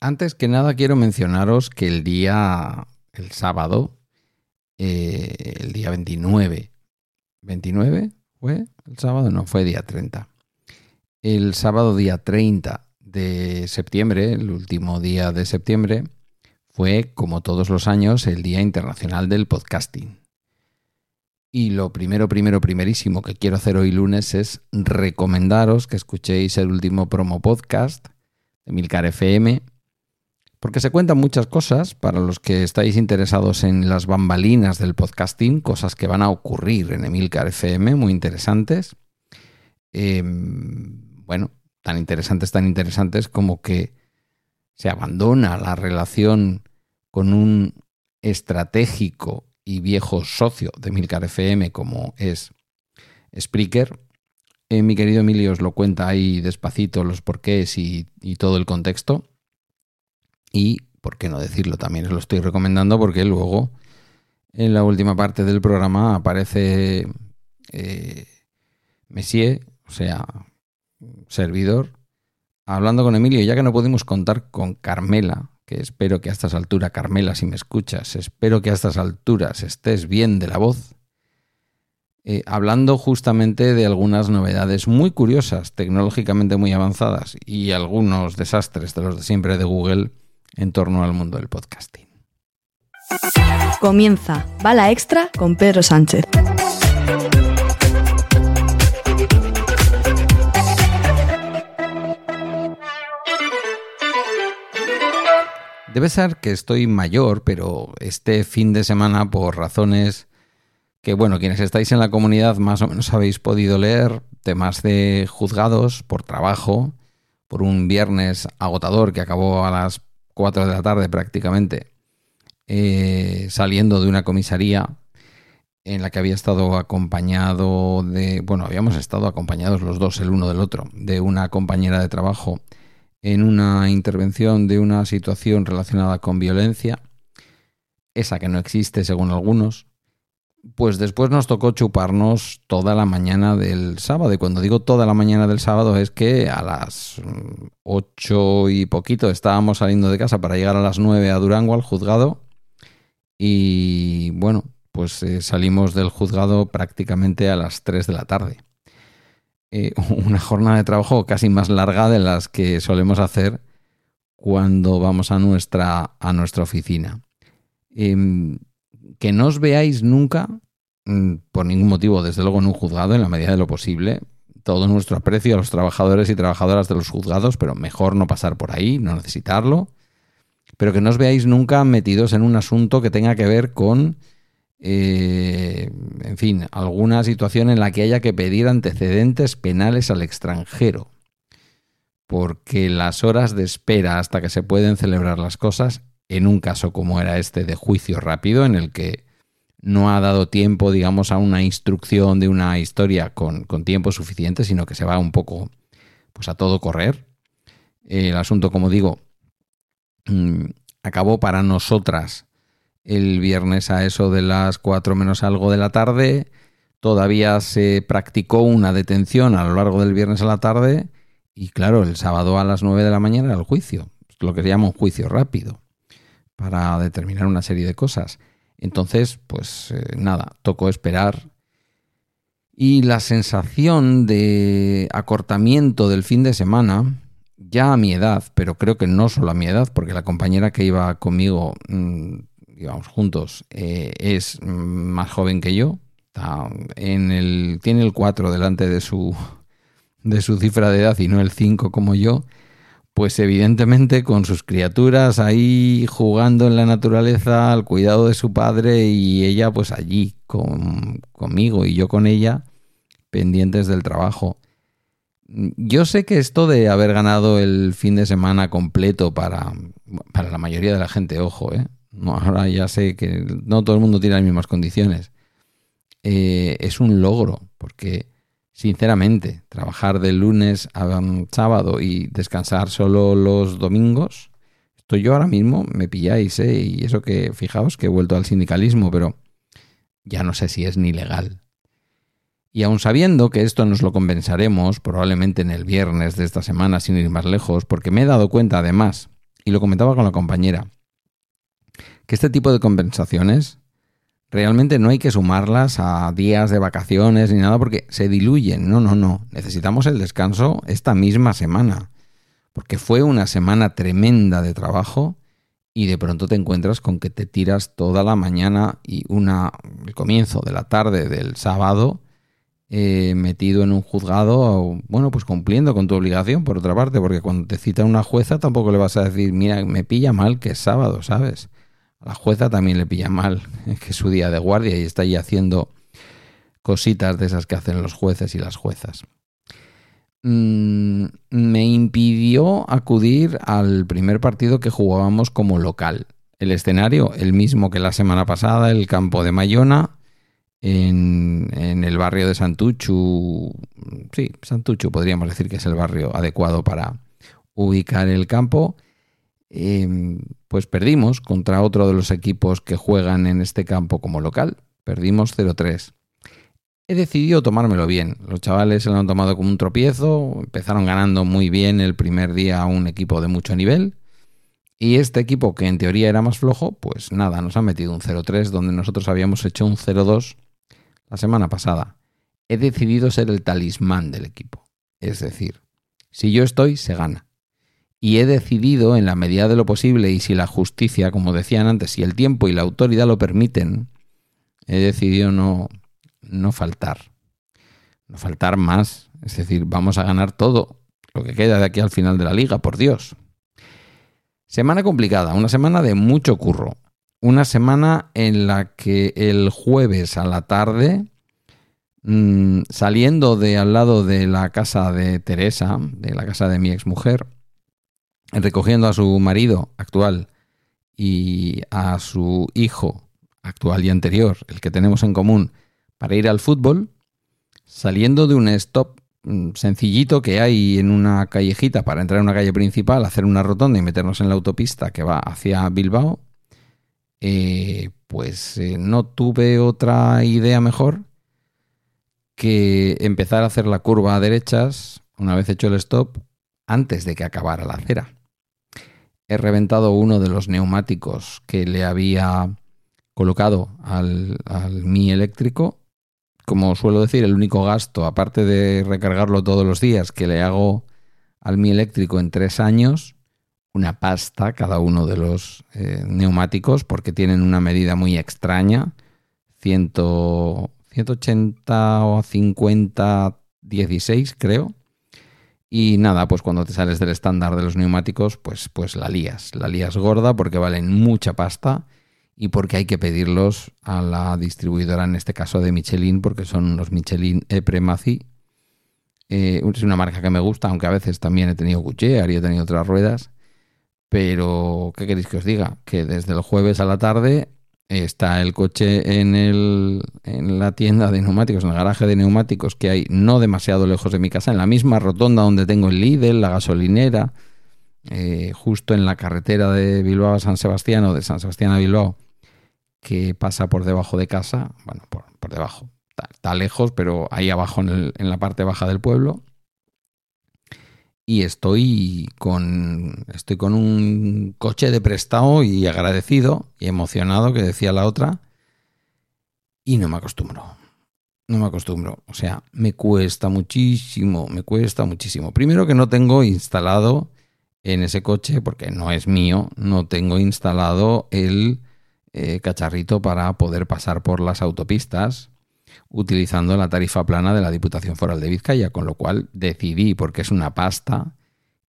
Antes que nada quiero mencionaros que el día, el sábado, eh, el día 29, ¿29 fue el sábado? No, fue día 30. El sábado día 30 de septiembre, el último día de septiembre, fue, como todos los años, el Día Internacional del Podcasting. Y lo primero, primero, primerísimo que quiero hacer hoy lunes es recomendaros que escuchéis el último promo podcast de Milcar FM, porque se cuentan muchas cosas para los que estáis interesados en las bambalinas del podcasting, cosas que van a ocurrir en Emilcar FM, muy interesantes. Em, bueno, tan interesantes, tan interesantes como que se abandona la relación con un estratégico y viejo socio de Milcar FM como es Spreaker. Eh, mi querido Emilio os lo cuenta ahí despacito los porqués y, todo el contexto. Y, por qué no decirlo, también os lo estoy recomendando porque luego en la última parte del programa aparece eh, Messier, o sea, servidor, hablando con Emilio, ya que no pudimos contar con Carmela, que espero que a estas alturas, Carmela, si me escuchas, espero que a estas alturas estés bien de la voz, eh, hablando justamente de algunas novedades muy curiosas, tecnológicamente muy avanzadas y algunos desastres de los de siempre de Google en torno al mundo del podcasting. Comienza Bala Extra con Pedro Sánchez. Debe ser que estoy mayor, pero este fin de semana, por razones que, bueno, quienes estáis en la comunidad más o menos habéis podido leer, temas de juzgados por trabajo, por un viernes agotador que acabó a las 4 de la tarde prácticamente, eh, saliendo de una comisaría en la que había estado acompañado de, bueno, habíamos estado acompañados los dos el uno del otro, de una compañera de trabajo en una intervención de una situación relacionada con violencia, esa que no existe según algunos, pues después nos tocó chuparnos toda la mañana del sábado. Y cuando digo toda la mañana del sábado es que a las ocho y poquito estábamos saliendo de casa para llegar a las nueve a Durango al juzgado. Y bueno, pues eh, salimos del juzgado prácticamente a las tres de la tarde. Eh, una jornada de trabajo casi más larga de las que solemos hacer cuando vamos a nuestra, a nuestra oficina. Em, que no os veáis nunca, mm, por ningún motivo, desde luego en un juzgado, en la medida de lo posible. Todo nuestro aprecio a los trabajadores y trabajadoras de los juzgados, pero mejor no pasar por ahí, no necesitarlo. Pero que no os veáis nunca metidos en un asunto que tenga que ver con eh, en fin, alguna situación en la que haya que pedir antecedentes penales al extranjero. Porque las horas de espera hasta que se pueden celebrar las cosas, en un caso como era este de juicio rápido, en el que no ha dado tiempo, digamos, a una instrucción de una historia con, tiempo suficiente, sino que se va un poco pues a todo correr. El asunto, como digo, mm, acabó para nosotras el viernes a eso de las 4 menos algo de la tarde. Todavía se practicó una detención a lo largo del viernes a la tarde y claro, el sábado a las 9 de la mañana era el juicio, lo que se llama un juicio rápido, para determinar una serie de cosas. Entonces, pues eh, nada, tocó esperar. Y la sensación de acortamiento del fin de semana, ya a mi edad, pero creo que no solo a mi edad, porque la compañera que iba conmigo mm, íbamos juntos, eh, es más joven que yo. en el, tiene el 4 delante de su, de su cifra de edad y no el 5 como yo. Pues evidentemente con sus criaturas ahí jugando en la naturaleza al cuidado de su padre y ella pues allí con, conmigo y yo con ella pendientes del trabajo. Yo sé que esto de haber ganado el fin de semana completo para, para la mayoría de la gente, ojo, ¿eh? ahora ya sé que no todo el mundo tiene las mismas condiciones. Eh, es un logro, porque sinceramente, trabajar de lunes a sábado y descansar solo los domingos, esto yo ahora mismo me pilláis, ¿eh? y eso que, fijaos que he vuelto al sindicalismo, pero ya no sé si es ni legal. Y aun sabiendo que esto nos lo compensaremos probablemente en el viernes de esta semana sin ir más lejos, porque me he dado cuenta además y lo comentaba con la compañera, que este tipo de compensaciones realmente no hay que sumarlas a días de vacaciones ni nada porque se diluyen. No, no, no. Necesitamos el descanso esta misma semana. Porque fue una semana tremenda de trabajo y de pronto te encuentras con que te tiras toda la mañana y una, el comienzo de la tarde del sábado eh, metido en un juzgado, bueno, pues cumpliendo con tu obligación, por otra parte, porque cuando te cita una jueza tampoco le vas a decir, mira, me pilla mal que es sábado, ¿sabes? A la jueza también le pilla mal que es su día de guardia y está ahí haciendo cositas de esas que hacen los jueces y las juezas. Mm, me impidió acudir al primer partido que jugábamos como local. El escenario, el mismo que la semana pasada, el campo de Mayona, en, el barrio de Santuchu. Sí, Santuchu podríamos decir que es el barrio adecuado para ubicar el campo. Em, pues perdimos contra otro de los equipos que juegan en este campo como local. Perdimos 0-3. He decidido tomármelo bien. Los chavales se lo han tomado como un tropiezo. Empezaron ganando muy bien el primer día a un equipo de mucho nivel. Y este equipo, que en teoría era más flojo, pues nada, nos ha metido un 0-3 donde nosotros habíamos hecho un 0-2 la semana pasada. He decidido ser el talismán del equipo. Es decir, si yo estoy, se gana. Y he decidido, en la medida de lo posible, y si la justicia, como decían antes, si el tiempo y la autoridad lo permiten, he decidido no, no faltar. No faltar más. Es decir, vamos a ganar todo lo que queda de aquí al final de la liga, por Dios. Semana complicada, una semana de mucho curro una semana en la que el jueves a la tarde, mm, saliendo de al lado de la casa de Teresa, de la casa de mi exmujer, recogiendo a su marido actual y a su hijo actual y anterior, el que tenemos en común, para ir al fútbol, saliendo de un stop mm, sencillito que hay en una callejita para entrar en una calle principal, hacer una rotonda y meternos en la autopista que va hacia Bilbao, eh, pues eh, no tuve otra idea mejor que empezar a hacer la curva a derechas una vez hecho el stop antes de que acabara la acera. He reventado uno de los neumáticos que le había colocado al, Mi eléctrico. Como suelo decir, el único gasto, aparte de recargarlo todos los días, que le hago al Mi eléctrico en tres años, una pasta cada uno de los eh, neumáticos porque tienen una medida muy extraña, 180 o 50, 16 creo. Y nada, pues cuando te sales del estándar de los neumáticos, pues, pues la lías. La lías gorda porque valen mucha pasta y porque hay que pedirlos a la distribuidora, en este caso de Michelin, porque son los Michelin Epremazi. Eh, es una marca que me gusta, aunque a veces también he tenido Goodyear y he tenido otras ruedas. Pero, ¿qué queréis que os diga? Que desde el jueves a la tarde está el coche en, el, en la tienda de neumáticos, en el garaje de neumáticos que hay no demasiado lejos de mi casa, en la misma rotonda donde tengo el Lidl, la gasolinera, eh, justo en la carretera de Bilbao a San Sebastián o de San Sebastián a Bilbao, que pasa por debajo de casa, bueno, por, debajo, está, lejos, pero ahí abajo en la parte baja del pueblo y estoy con, estoy con un coche de prestado y agradecido y emocionado, que decía la otra, y no me acostumbro. No me acostumbro. O sea, me cuesta muchísimo, me cuesta muchísimo. Primero que no tengo instalado en ese coche, porque no es mío, no tengo instalado el eh, cacharrito para poder pasar por las autopistas utilizando la tarifa plana de la Diputación Foral de Vizcaya, con lo cual decidí, porque es una pasta,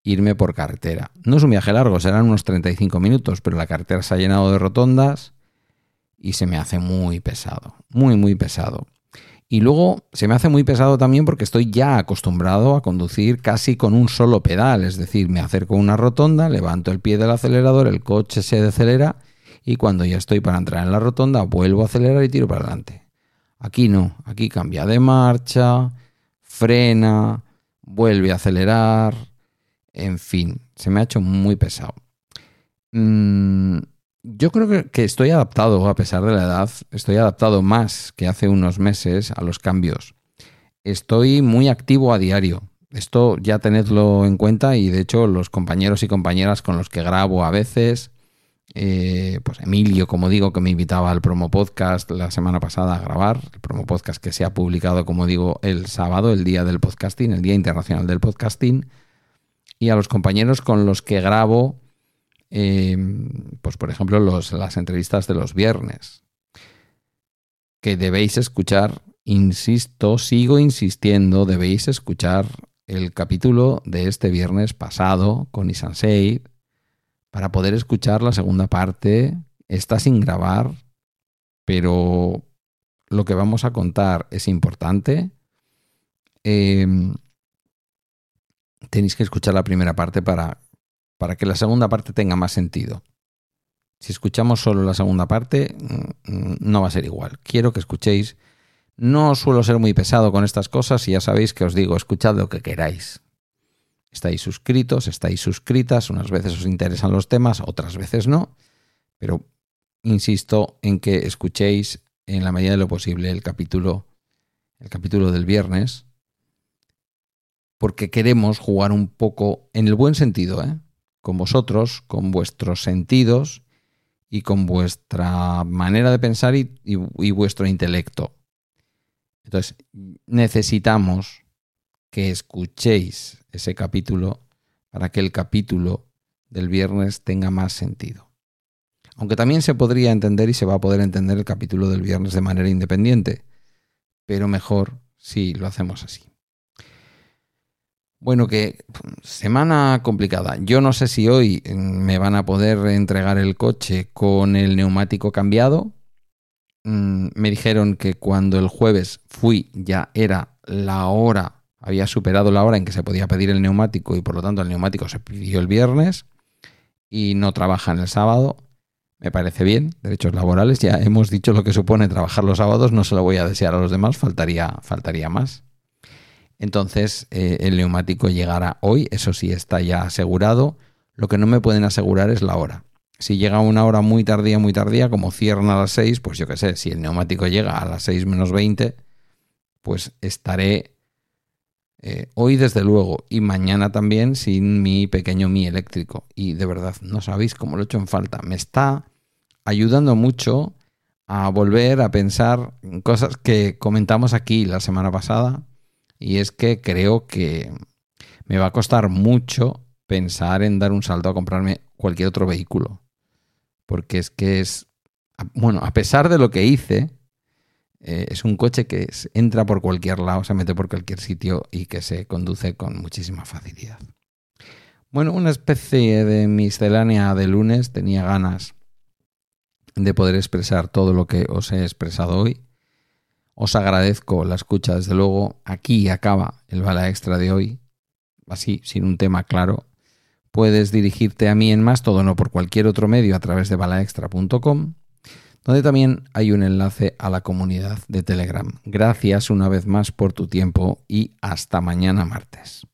irme por carretera. No es un viaje largo, serán unos 35 minutos, pero la carretera se ha llenado de rotondas y se me hace muy pesado, muy, muy pesado. Y luego se me hace muy pesado también porque estoy ya acostumbrado a conducir casi con un solo pedal, es decir, me acerco a una rotonda, levanto el pie del acelerador, el coche se decelera y cuando ya estoy para entrar en la rotonda vuelvo a acelerar y tiro para adelante. Aquí no, aquí cambia de marcha, frena, vuelve a acelerar, en fin, se me ha hecho muy pesado. Mm, yo creo que, estoy adaptado, a pesar de la edad, estoy adaptado más que hace unos meses a los cambios. Estoy muy activo a diario. esto ya tenedlo en cuenta y de hecho los compañeros y compañeras con los que grabo a veces, eh, pues Emilio, como digo, que me invitaba al promo podcast la semana pasada a grabar, el promo podcast que se ha publicado, como digo, el sábado, el día del podcasting, el Día Internacional del Podcasting, y a los compañeros con los que grabo, eh, pues por ejemplo, las entrevistas de los viernes, que debéis escuchar, insisto, sigo insistiendo, debéis escuchar el capítulo de este viernes pasado con Isansei para poder escuchar la segunda parte. Está sin grabar, pero lo que vamos a contar es importante. Em, tenéis que escuchar la primera parte para, para que la segunda parte tenga más sentido. Si escuchamos solo la segunda parte, mm, mm, no va a ser igual. Quiero que escuchéis no suelo ser muy pesado con estas cosas y ya sabéis que os digo, escuchad lo que queráis. Estáis suscritos, estáis suscritas, unas veces os interesan los temas, otras veces no, pero insisto en que escuchéis en la medida de lo posible el capítulo el capítulo del viernes porque queremos jugar un poco en el buen sentido, ¿eh? con vosotros, con vuestros sentidos y con vuestra manera de pensar y vuestro intelecto. Entonces, necesitamos que escuchéis ese capítulo para que el capítulo del viernes tenga más sentido. Aunque también se podría entender y se va a poder entender el capítulo del viernes de manera independiente, pero mejor si lo hacemos así. Bueno, que semana complicada. Yo no sé si hoy me van a poder entregar el coche con el neumático cambiado, Mm, me dijeron que cuando el jueves fui ya era la hora, había superado la hora en que se podía pedir el neumático y por lo tanto el neumático se pidió el viernes y no trabajan el sábado. Me parece bien, derechos laborales, ya hemos dicho lo que supone trabajar los sábados, no se lo voy a desear a los demás, faltaría, faltaría más. Entonces eh, el neumático llegará hoy, eso sí está ya asegurado. Lo que no me pueden asegurar es la hora. Si llega una hora muy tardía, muy tardía, como cierran a las 6, pues yo qué sé, si el neumático llega a las 6 menos 20, pues estaré eh, hoy desde luego y mañana también sin mi pequeño mi eléctrico. Y de verdad, no sabéis cómo lo he hecho en falta. Me está ayudando mucho a volver a pensar en cosas que comentamos aquí la semana pasada. Y es que creo que me va a costar mucho pensar en dar un salto a comprarme cualquier otro vehículo porque es que es, bueno, a pesar de lo que hice, eh, es un coche que entra por cualquier lado, se mete por cualquier sitio y que se conduce con muchísima facilidad. Bueno, una especie de miscelánea de lunes, tenía ganas de poder expresar todo lo que os he expresado hoy. Os agradezco la escucha, desde luego. Aquí acaba el bala extra de hoy, así, sin un tema claro. Puedes dirigirte a mí en más todo no por cualquier otro medio a través de balaextra.com, donde también hay un enlace a la comunidad de Telegram. Gracias una vez más por tu tiempo y hasta mañana martes.